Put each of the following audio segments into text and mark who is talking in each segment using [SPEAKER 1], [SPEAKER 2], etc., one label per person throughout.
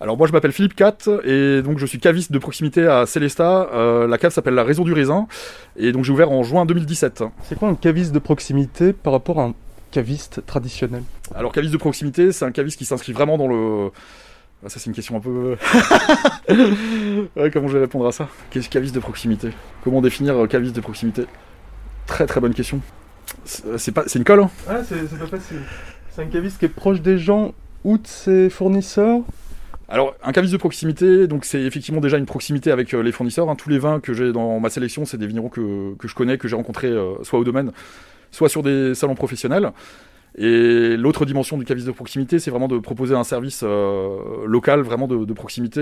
[SPEAKER 1] Alors moi je m'appelle Philippe Cat et donc je suis caviste de proximité à Célesta. Euh, la cave s'appelle la Raison du Raisin et donc j'ai ouvert en juin 2017.
[SPEAKER 2] C'est quoi un caviste de proximité par rapport à un caviste traditionnel?
[SPEAKER 1] Alors caviste de proximité, c'est un caviste qui s'inscrit vraiment dans le... Ah, ça c'est une question un peu... ouais, comment je vais répondre à ça? Qu'est-ce caviste de proximité? Comment définir euh, caviste de proximité? Très très bonne question. C'est pas, c'est une colle hein?
[SPEAKER 2] Ah, c'est pas facile. C'est un caviste qui est proche des gens ou de ses fournisseurs
[SPEAKER 1] alors, un caviste de proximité, donc c'est effectivement déjà une proximité avec euh, les fournisseurs. Hein. Tous les vins que j'ai dans ma sélection, c'est des vignerons que, je connais, que j'ai rencontrés euh, soit au domaine, soit sur des salons professionnels. Et l'autre dimension du caviste de proximité, c'est vraiment de proposer un service euh, local, vraiment de, proximité,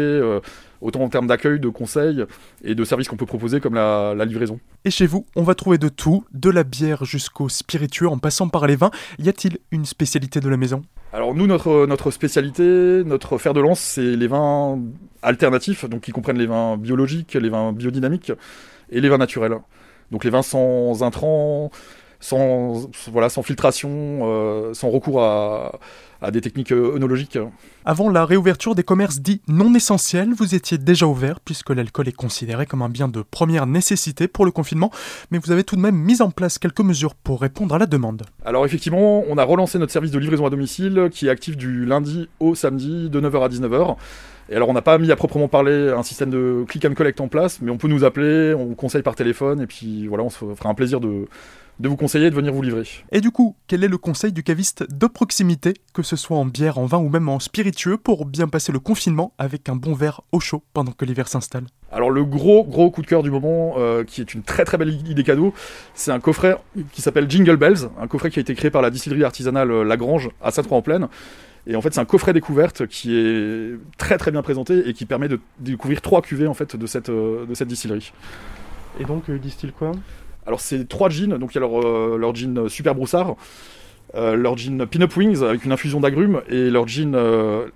[SPEAKER 1] autant en termes d'accueil, de conseils et de services qu'on peut proposer comme la, la, livraison.
[SPEAKER 3] Et chez vous, on va trouver de tout, de la bière jusqu'au spiritueux en passant par les vins. Y a-t-il une spécialité de la maison?
[SPEAKER 1] Alors nous, notre, notre spécialité, notre fer de lance, c'est les vins alternatifs, donc qui comprennent les vins biologiques, les vins biodynamiques et les vins naturels. Donc les vins sans intrants, sans, voilà, sans filtration, euh, sans recours à, à, des techniques œnologiques.
[SPEAKER 3] Avant la réouverture des commerces dits non essentiels, vous étiez déjà ouvert puisque l'alcool est considéré comme un bien de première nécessité pour le confinement, mais vous avez tout de même mis en place quelques mesures pour répondre à la demande.
[SPEAKER 1] Alors effectivement, on a relancé notre service de livraison à domicile qui est actif du lundi au samedi de 9h à 19h. Et alors, on n'a pas mis à proprement parler un système de click and collect en place, mais on peut nous appeler, on vous conseille par téléphone, et puis voilà, on se fera un plaisir de, de vous conseiller de venir vous livrer.
[SPEAKER 3] Et du coup, quel est le conseil du caviste de proximité, que ce soit en bière, en vin ou même en spiritueux, pour bien passer le confinement avec un bon verre au chaud pendant que l'hiver s'installe
[SPEAKER 1] Alors le gros gros coup de cœur du moment, euh, qui est une très très belle idée cadeau, c'est un coffret qui s'appelle Jingle Bells, un coffret qui a été créé par la distillerie artisanale Lagrange à Saint-Ouen-en-Plaine. Et en fait, c'est un coffret découverte qui est très très bien présenté et qui permet de découvrir trois cuvées en fait de cette, de cette distillerie.
[SPEAKER 2] Et donc, euh, distille quoi?
[SPEAKER 1] Alors c'est trois jeans, donc il y a leur, euh, leur jean Super Broussard, euh, leur jean Pin-Up Wings avec une infusion d'agrumes et leur jean... Euh,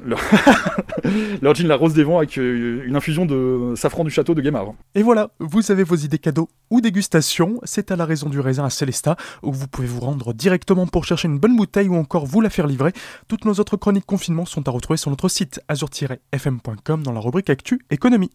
[SPEAKER 1] La Rose des Vents avec une infusion de safran du château de Guémard.
[SPEAKER 3] Et voilà, vous avez vos idées cadeaux ou dégustation, c'est à la raison du raisin à Célestat, où vous pouvez vous rendre directement pour chercher une bonne bouteille ou encore vous la faire livrer. Toutes nos autres chroniques confinement sont à retrouver sur notre site azur-fm.com dans la rubrique Actu Économie.